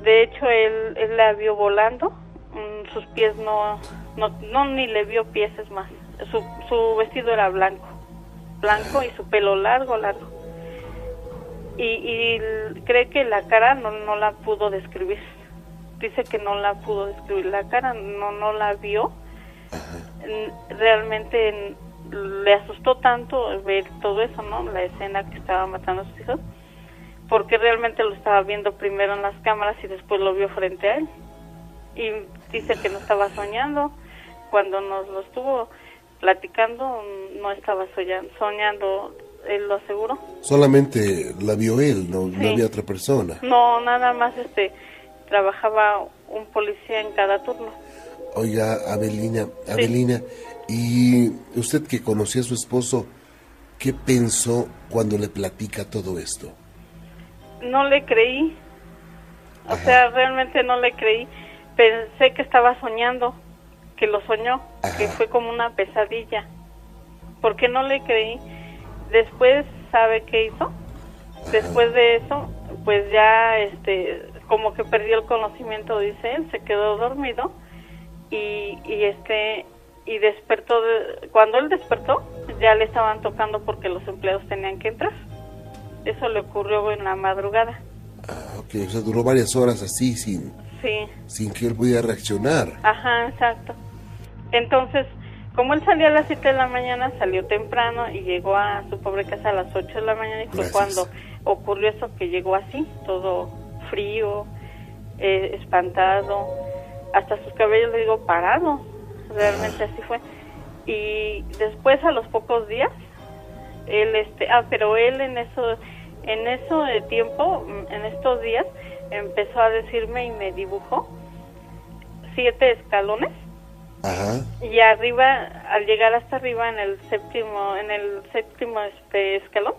de hecho, él, él la vio volando, mm, sus pies no, no, no, ni le vio pies, es más, su, su vestido era blanco, blanco y su pelo largo, largo. Y, y cree que la cara no, no la pudo describir. Dice que no la pudo describir la cara, no, no la vio. Realmente le asustó tanto ver todo eso, ¿no? La escena que estaba matando a sus hijos, porque realmente lo estaba viendo primero en las cámaras y después lo vio frente a él. Y dice que no estaba soñando. Cuando nos lo estuvo platicando, no estaba soñando, soñando él lo aseguró. Solamente la vio él, no, no había otra persona. No, nada más este trabajaba un policía en cada turno. Oiga, Abelina, Abelina, y usted que conocía a su esposo, ¿qué pensó cuando le platica todo esto? No le creí. O sea, realmente no le creí. Pensé que estaba soñando, que lo soñó, que fue como una pesadilla. Porque no le creí. Después, ¿sabe qué hizo? Después de eso, pues ya, este, como que perdió el conocimiento, dice él, se quedó dormido y, y este y despertó, cuando él despertó, ya le estaban tocando porque los empleados tenían que entrar. Eso le ocurrió en la madrugada. Ah, ok, o sea, duró varias horas así sin, sí. sin que él pudiera reaccionar. Ajá, exacto. Entonces, como él salía a las 7 de la mañana, salió temprano y llegó a su pobre casa a las 8 de la mañana y fue cuando ocurrió eso que llegó así, todo frío, eh, espantado, hasta sus cabellos, le digo, parados realmente así fue. Y después a los pocos días, él, este, ah, pero él en eso, En eso de tiempo, mm, en estos días, empezó a decirme y me dibujó siete escalones. Y arriba, al llegar hasta arriba en el séptimo, en el séptimo este escalón,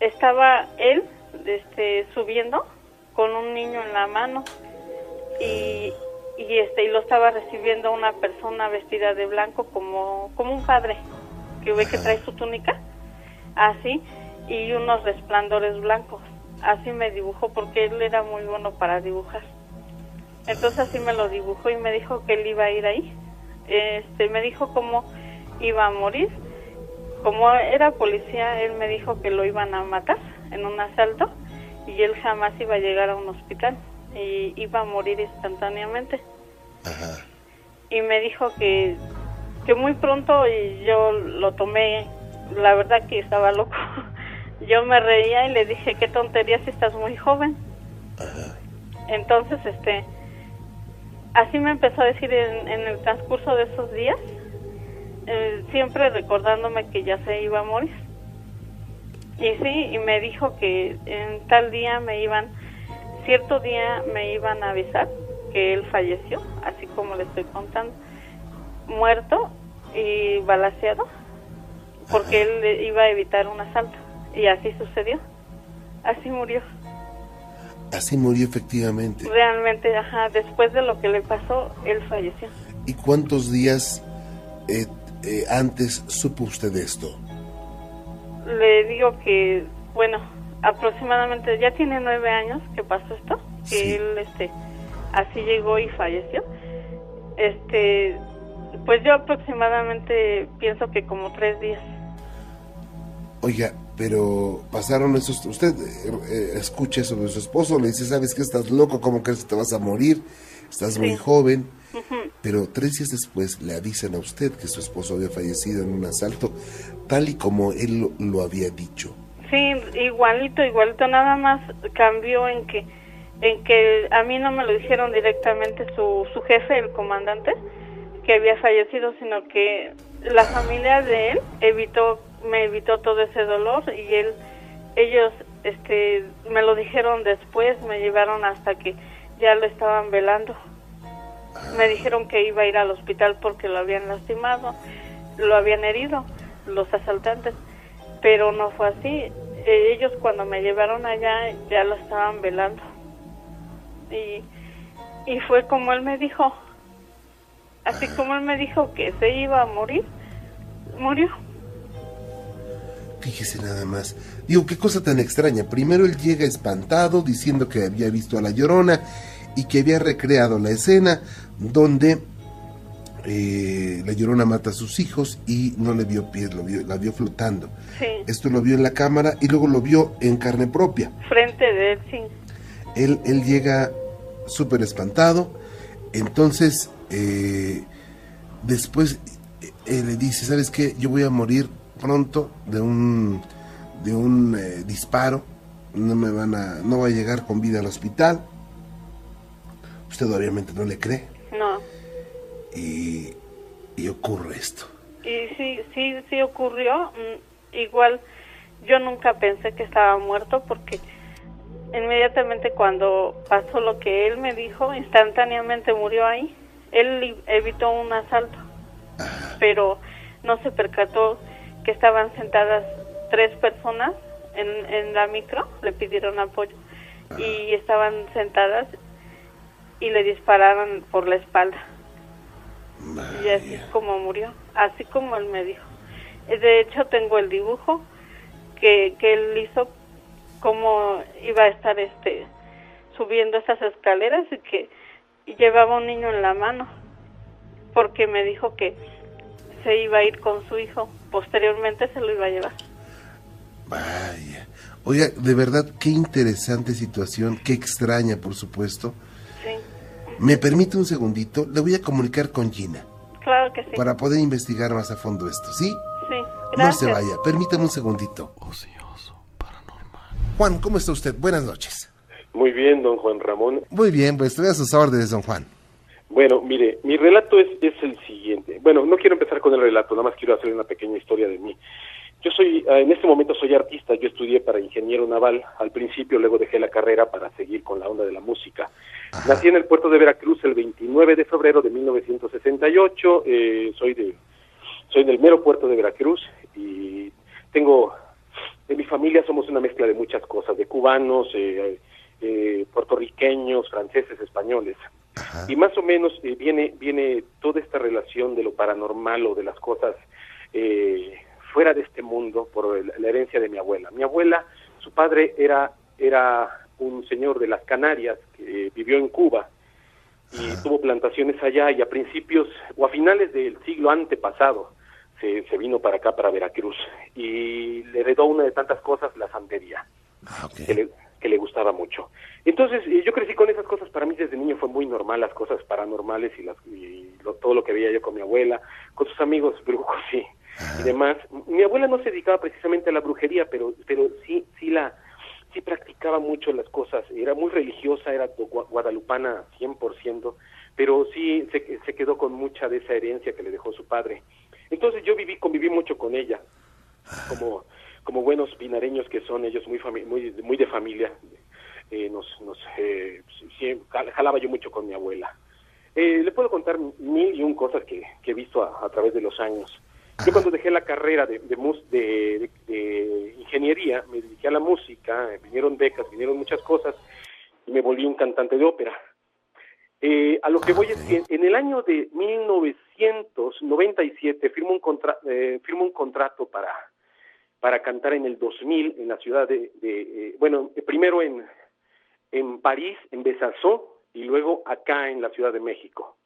estaba él, este, subiendo con un niño en la mano y, y este y lo estaba recibiendo una persona vestida de blanco como como un padre que ve que trae su túnica así y unos resplandores blancos. Así me dibujó porque él era muy bueno para dibujar. Entonces así me lo dibujó y me dijo que él iba a ir ahí. Este me dijo cómo iba a morir. Como era policía él me dijo que lo iban a matar en un asalto y él jamás iba a llegar a un hospital y iba a morir instantáneamente. Y me dijo que, que muy pronto y yo lo tomé, la verdad que estaba loco. [LAUGHS] yo me reía y le dije, qué tontería si estás muy joven. Entonces, este, así me empezó a decir en, en el transcurso de esos días, eh, siempre recordándome que ya se iba a morir. Y sí, y me dijo que en tal día me iban, cierto día me iban a avisar que él falleció, así como le estoy contando, muerto y balaseado, porque él iba a evitar un asalto. Y así sucedió. Así murió. Así murió efectivamente. Realmente, ajá, después de lo que le pasó, él falleció. ¿Y cuántos días eh, eh, antes supo usted esto? le digo que, bueno, aproximadamente ya tiene nueve años que pasó esto, que él, este, así llegó y falleció. Este, pues yo aproximadamente pienso que como tres días. Oiga, pero pasaron esos, usted eh, eh, escucha de su esposo, le dice, sabes que estás loco, ¿cómo crees que te vas a morir? Estás muy joven. Pero tres días después le avisan a usted que su esposo había fallecido en un asalto, tal y como él lo, había dicho. Sí, igualito, igualito, nada más cambió en que en que a mí no me lo dijeron directamente su, su jefe, el comandante, que había fallecido, sino que la familia de él evitó me evitó todo ese dolor y él ellos este me lo dijeron después, me llevaron hasta que ya lo estaban velando. Me dijeron que iba a ir al hospital porque lo habían lastimado, lo habían herido los asaltantes, pero no fue así. Eh, ellos cuando me llevaron allá ya lo estaban velando. Y, y fue como él me dijo, así como él me dijo que se iba a morir, murió. Fíjese nada más. Digo, qué cosa tan extraña. Primero él llega espantado diciendo que había visto a la llorona y que había recreado la escena donde eh, la llorona mata a sus hijos y no le vio pies, lo vio, la vio flotando. Esto lo vio en la cámara y luego lo vio en carne propia. Frente de él, sí. Él, él llega súper espantado, entonces eh, después eh, le dice, ¿sabes qué? Yo voy a morir pronto de un, de un disparo, no me van a, no voy a llegar con vida al hospital Usted obviamente no le cree. No. Y, y ocurre esto. Y sí, sí, sí ocurrió. Mm, igual yo nunca pensé que estaba muerto porque inmediatamente cuando pasó lo que él me dijo, instantáneamente murió ahí. Él evitó un asalto, pero no se percató que estaban sentadas tres personas en, en la micro, le pidieron apoyo y estaban sentadas y le dispararon por la espalda. Y así es como murió, así como él me dijo. De hecho, tengo el dibujo que, que él hizo cómo iba a estar este subiendo esas escaleras y que llevaba un niño en la mano porque me dijo que se iba a ir con su hijo posteriormente se lo iba a llevar. Vaya. Oiga de verdad qué interesante situación qué extraña por supuesto ¿Me permite un segundito? Le voy a comunicar con Gina. Claro que sí. Para poder investigar más a fondo esto, ¿sí? Sí. No se vaya, permítame un segundito. Ocioso, paranormal. Juan, ¿cómo está usted? Buenas noches. Muy bien, don Juan Ramón. Muy bien, pues estoy a sus órdenes, don Juan. Bueno, mire, mi relato es, es el siguiente. Bueno, no quiero empezar con el relato, nada más quiero hacer una pequeña historia de mí. Yo soy, eh, en este momento soy artista, yo estudié para ingeniero naval al principio, luego dejé la carrera para seguir con la onda de la música. Nací en el puerto de Veracruz el 29 de febrero de 1968, eh, soy, de, soy del mero puerto de Veracruz y tengo, en mi familia somos una mezcla de muchas cosas, de cubanos, eh, puertorriqueños, franceses, españoles. Y más o menos viene, viene toda esta relación de lo paranormal o de las cosas eh, fuera de este mundo por la herencia de mi abuela. Mi abuela, su padre era, era un señor de las Canarias que vivió en Cuba y tuvo plantaciones allá y a principios o a finales del siglo antepasado se, se vino para acá, para Veracruz y le heredó una de tantas cosas, la santería, ah, que, le, que le gustaba mucho. Entonces yo crecí con esas cosas, para mí desde niño fue muy normal las cosas paranormales y, las, y todo lo que veía yo con mi abuela, con sus amigos [LAUGHS] brujos, sí y demás. Mi abuela no se dedicaba precisamente a la brujería, pero, pero sí, sí la, sí practicaba mucho las cosas. Era muy religiosa, era guadalupana 100%, pero sí se, se quedó con mucha de esa herencia que le dejó su padre. Entonces yo viví, conviví mucho con ella, como, como buenos pinareños que son ellos, muy, muy, muy de familia. Eh, nos, nos eh, jalaba yo mucho con mi abuela. Eh, le puedo contar mil y un cosas que, que he visto a, a través de los años. Yo cuando dejé la carrera de, de, de, ingeniería, me dediqué a la música, vinieron becas, vinieron muchas cosas, y me volví un cantante de ópera. Eh, a lo que voy es que en el año de 1997 firmo un, contra, eh, firmo un contrato para, para cantar en el 2000 en la ciudad de, eh, bueno, primero en, en París, en Besançon, y luego acá en la Ciudad de México,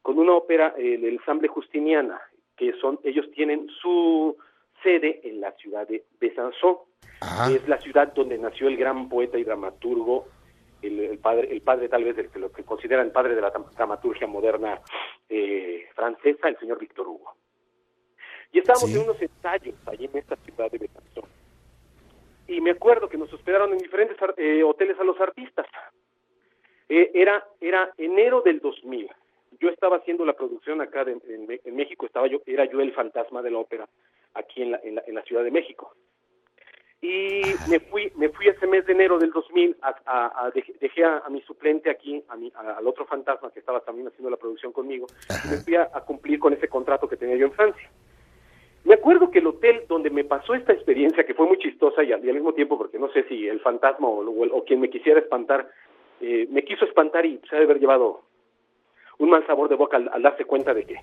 con una ópera, el ensamble Justiniana, que son, ellos tienen su sede en la ciudad de Besançon, que es la ciudad donde nació el gran poeta y dramaturgo, el, padre, el padre tal vez de lo que consideran el padre de la dramaturgia moderna eh, francesa, el señor Víctor Hugo. Y estábamos en unos ensayos allí en esta ciudad de Besançon. Y me acuerdo que nos hospedaron en diferentes eh, hoteles a los artistas. Eh, era, era enero del 2000 yo estaba haciendo la producción acá en, México, estaba yo, era yo el fantasma de la ópera aquí en la, en la, Ciudad de México. Y me fui, me fui ese mes de enero del 2000, a, dejé, a, mi suplente aquí, a mi, al otro fantasma que estaba también haciendo la producción conmigo, y me fui a, cumplir con ese contrato que tenía yo en Francia. Me acuerdo que el hotel donde me pasó esta experiencia, que fue muy chistosa y al, mismo tiempo, porque no sé si el fantasma o, quien me quisiera espantar, eh, me quiso espantar y se ha de haber llevado un mal sabor de boca al, darse cuenta de que,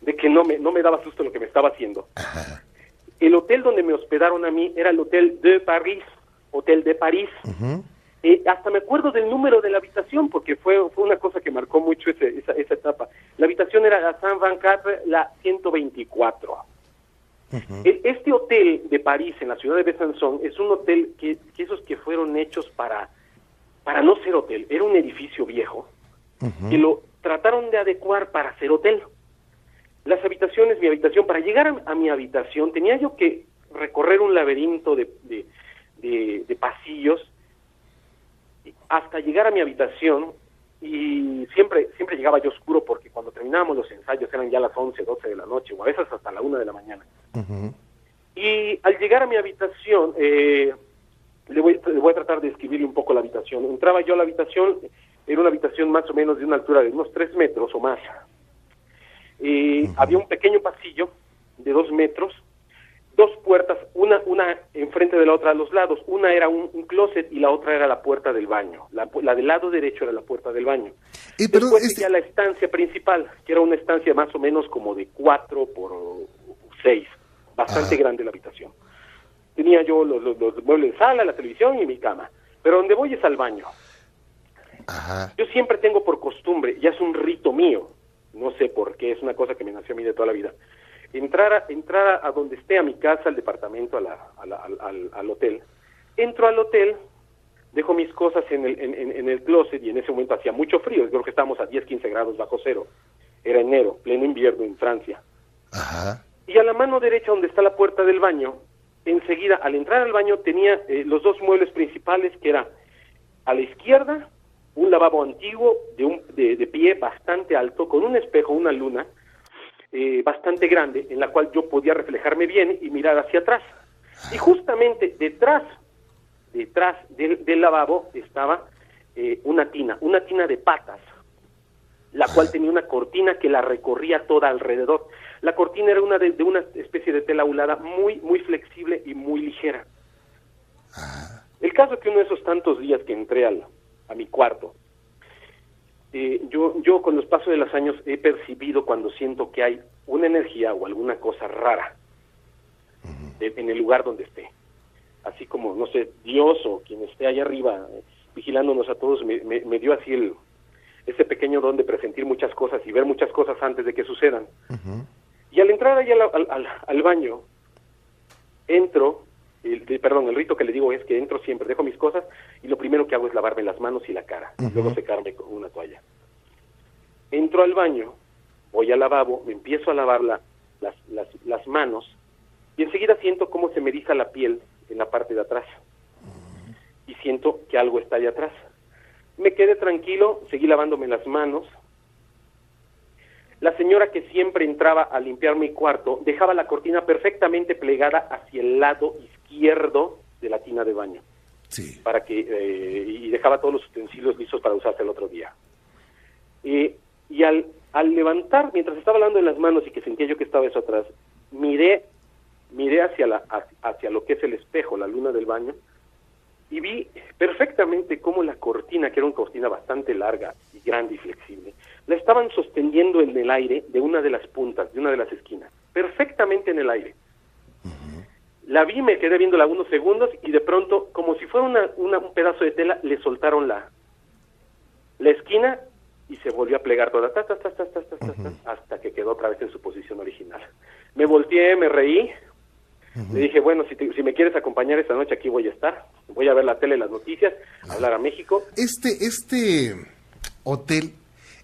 de que no, me, no me daba susto lo que me estaba haciendo. El hotel donde me hospedaron a mí era el Hotel de París, Hotel de París. Eh, hasta me acuerdo del número de la habitación porque fue, fue una cosa que marcó mucho esa, esa etapa. La habitación era la Saint 24, la 124. E, este hotel de París, en la ciudad de Besançon, es un hotel que, que, esos que fueron hechos para, para no ser hotel, era un edificio viejo, que lo trataron de adecuar para hacer hotel. Las habitaciones, mi habitación, para llegar a, mi habitación tenía yo que recorrer un laberinto de, de, pasillos hasta llegar a mi habitación y siempre siempre llegaba yo oscuro porque cuando terminábamos los ensayos eran ya las 11, 12 de la noche o a veces hasta la 1 de la mañana. Y al llegar a mi habitación, eh, le, voy, le voy a tratar de escribirle un poco la habitación. Entraba yo a la habitación, era una habitación más o menos de una altura de unos tres metros o más. Y Había un pequeño pasillo de dos metros, dos puertas, una, una enfrente de la otra a los lados. Una era un, closet y la otra era la puerta del baño. La, del lado derecho era la puerta del baño. Y Después este... la estancia principal, que era una estancia más o menos como de cuatro por seis, bastante grande la habitación. Tenía yo los, los muebles de sala, la televisión y mi cama. Pero donde voy es al baño. Yo siempre tengo por costumbre, ya es un rito mío, no sé por qué, es una cosa que me nació a mí de toda la vida, entrar a, entrar a, donde esté, a mi casa, al departamento, al, hotel. Entro al hotel, dejo mis cosas en el, en, el closet y en ese momento hacía mucho frío, creo que estábamos a 10, 15 grados bajo cero. Era enero, pleno invierno en Francia. Y a la mano derecha, donde está la puerta del baño, enseguida, al entrar al baño, tenía eh, los dos muebles principales, que era a la izquierda un lavabo antiguo de, un, de, pie bastante alto, con un espejo, una luna, eh, bastante grande en la cual yo podía reflejarme bien y mirar hacia atrás. Y justamente detrás, detrás del, lavabo estaba eh, una tina, una tina de patas, la cual tenía una cortina que la recorría toda alrededor. La cortina era una de, una especie de tela ulada muy, muy flexible y muy ligera. El caso es que uno de esos tantos días que entré al, a mi cuarto, eh, yo, yo con los pasos de los años he percibido cuando siento que hay una energía o alguna cosa rara en el lugar donde esté. Así como, no sé, Dios o quien esté allá arriba eh, vigilándonos a todos, me, me, dio así el, ese pequeño don de presentir muchas cosas y ver muchas cosas antes de que sucedan. Y al entrar allá al, al, baño, entro, el, perdón, el rito que le digo es que entro siempre, dejo mis cosas y lo primero que hago es lavarme las manos y la cara, luego secarme con una toalla. Entro al baño, voy al lavabo, me empiezo a lavar las, las, las manos y enseguida siento cómo se me eriza la piel en la parte de atrás y siento que algo está allá atrás. Me quedé tranquilo, seguí lavándome las manos. La señora que siempre entraba a limpiar mi cuarto dejaba la cortina perfectamente plegada hacia el lado izquierdo de la tina de baño. Sí. Para que, eh, y dejaba todos los utensilios listos para usarse el otro día. y al, al levantar, mientras estaba lavando en las manos y que sentía yo que estaba eso atrás, miré miré hacia, la, hacia lo que es el espejo, la luna del baño, y vi perfectamente cómo la cortina, que era una cortina bastante larga y grande y flexible, la estaban sosteniendo en el aire de una de las puntas, de una de las esquinas, perfectamente en el aire. La vi, me quedé viéndola unos segundos y de pronto, como si fuera una, un pedazo de tela, le soltaron la, la esquina y se volvió a plegar toda, hasta que quedó otra vez en su posición original. Me volteé, me reí, le dije, bueno, si, si me quieres acompañar esta noche, aquí voy a estar. Voy a ver la tele, las noticias, hablar a México. Este, este hotel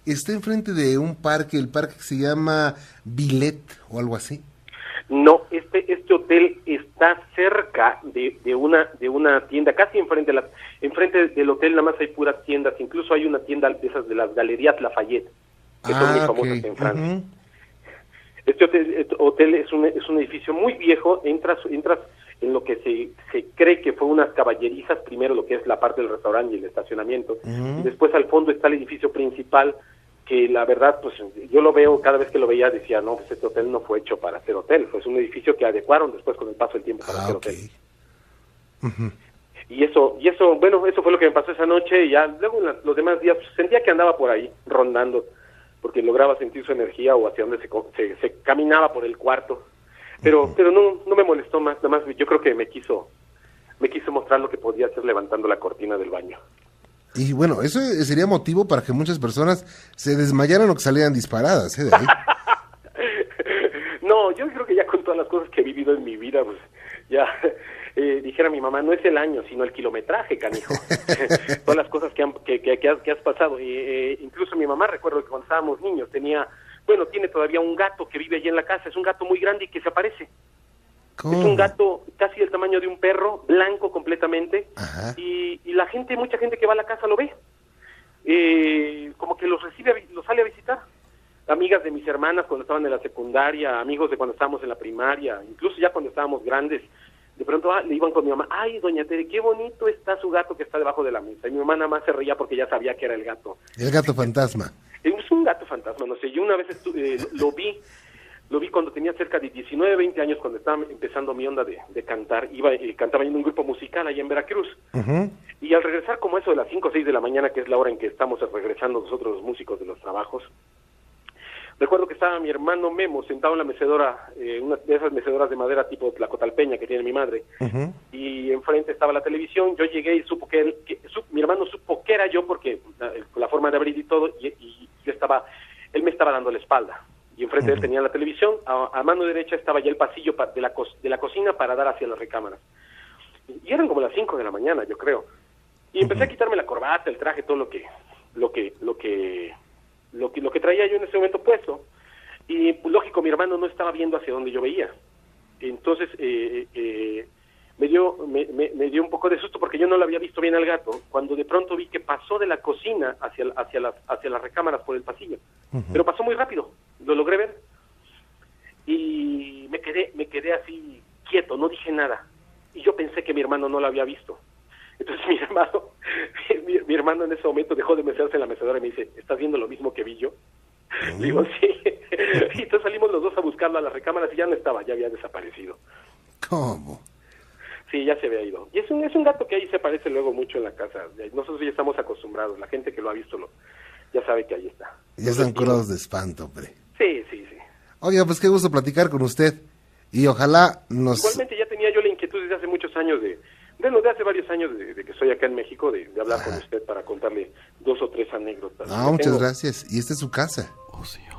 está enfrente de un parque, el parque que se llama Billet o algo así. No, este este hotel está cerca de, de una de una tienda, casi enfrente de la, enfrente del hotel nada más hay puras tiendas, incluso hay una tienda de esas de las galerías Lafayette, que son muy ah, famosas en Francia. Este hotel, este es, un, es un edificio muy viejo, entras, entras en lo que se, se cree que fue unas caballerizas, primero lo que es la parte del restaurante y el estacionamiento, y después al fondo está el edificio principal, que la verdad, pues yo lo veo, cada vez que lo veía decía, no, pues este hotel no fue hecho para ser hotel, fue un edificio que adecuaron después con el paso del tiempo para ah, ser hotel. Y eso, y eso, bueno, eso fue lo que me pasó esa noche, y ya luego los demás días sentía que andaba por ahí, rondando porque lograba sentir su energía o hacia donde se, se, caminaba por el cuarto. Pero, pero no, no me molestó más, nada más yo creo que me quiso, me quiso mostrar lo que podía hacer levantando la cortina del baño. Y bueno, eso sería motivo para que muchas personas se desmayaran o que salieran disparadas, ¿eh? [LAUGHS] no, yo creo que ya con todas las cosas que he vivido en mi vida, pues ya eh, dijera mi mamá, no es el año, sino el kilometraje, canijo. [LAUGHS] [LAUGHS] Todas las cosas que, han, que, que, has, pasado. Eh, incluso mi mamá, recuerdo que cuando estábamos niños, tenía, bueno, tiene todavía un gato que vive allí en la casa. Es un gato muy grande y que se aparece. Es un gato casi del tamaño de un perro, blanco completamente. Y, y, la gente, mucha gente que va a la casa lo ve. Eh, como que los recibe, los sale a visitar amigas de mis hermanas cuando estaban en la secundaria, amigos de cuando estábamos en la primaria, incluso ya cuando estábamos grandes, de pronto ah, le iban con mi mamá, ay, doña Tere, qué bonito está su gato que está debajo de la mesa. Y mi mamá nada más se reía porque ya sabía que era el gato. El gato fantasma. Es un gato fantasma, no sé. Yo una vez eh, lo vi, lo vi cuando tenía cerca de 19, 20 años, cuando estaba empezando mi onda de, cantar. Iba, eh, cantaba en un grupo musical allá en Veracruz. Y al regresar como eso de las 5 o 6 de la mañana, que es la hora en que estamos regresando nosotros los músicos de los trabajos, Recuerdo que estaba mi hermano Memo sentado en la mecedora, eh, una de esas mecedoras de madera tipo la cotalpeña que tiene mi madre, y enfrente estaba la televisión. Yo llegué y supo que, él, mi hermano supo que era yo porque la, forma de abrir y todo, y, yo estaba, él me estaba dando la espalda. Enfrente de él tenía la televisión, a, mano derecha estaba ya el pasillo de, la de la cocina para dar hacia las recámaras. Y eran como las 5 de la mañana, yo creo. Y empecé a quitarme la corbata, el traje, todo lo que, lo que, lo que lo que, lo que traía yo en ese momento puesto. Y pues, lógico, mi hermano no estaba viendo hacia donde yo veía. Entonces, eh, eh, me, dio, me, me, dio un poco de susto porque yo no lo había visto bien al gato, cuando de pronto vi que pasó de la cocina hacia, hacia, las, hacia las recámaras por el pasillo. Pero pasó muy rápido, lo logré ver. quedé así quieto, no dije nada. Y yo pensé que mi hermano no lo había visto. Entonces [LAUGHS] mi hermano, mi, hermano en ese momento dejó de mecerse en la mecedora y me dice, ¿estás viendo lo mismo que vi yo? Digo, sí. [LAUGHS] y entonces salimos los dos a buscarlo a las recámaras y ya no estaba, ya había desaparecido. ¿Cómo? Sí, ya se había ido. Y es un, es un gato que ahí se parece luego mucho en la casa. Nosotros ya estamos acostumbrados, la gente que lo ha visto lo, ya sabe que ahí está. Ya están curados de espanto, hombre. Sí, sí, sí. Oiga, pues qué gusto platicar con usted. Y ojalá nos... Igualmente ya tenía yo la inquietud desde hace muchos años de, bueno, de hace varios años de, que estoy acá en México, de, hablar con usted para contarle dos o tres anécdotas. Ah, muchas gracias. Y esta es su casa. Oh, señor.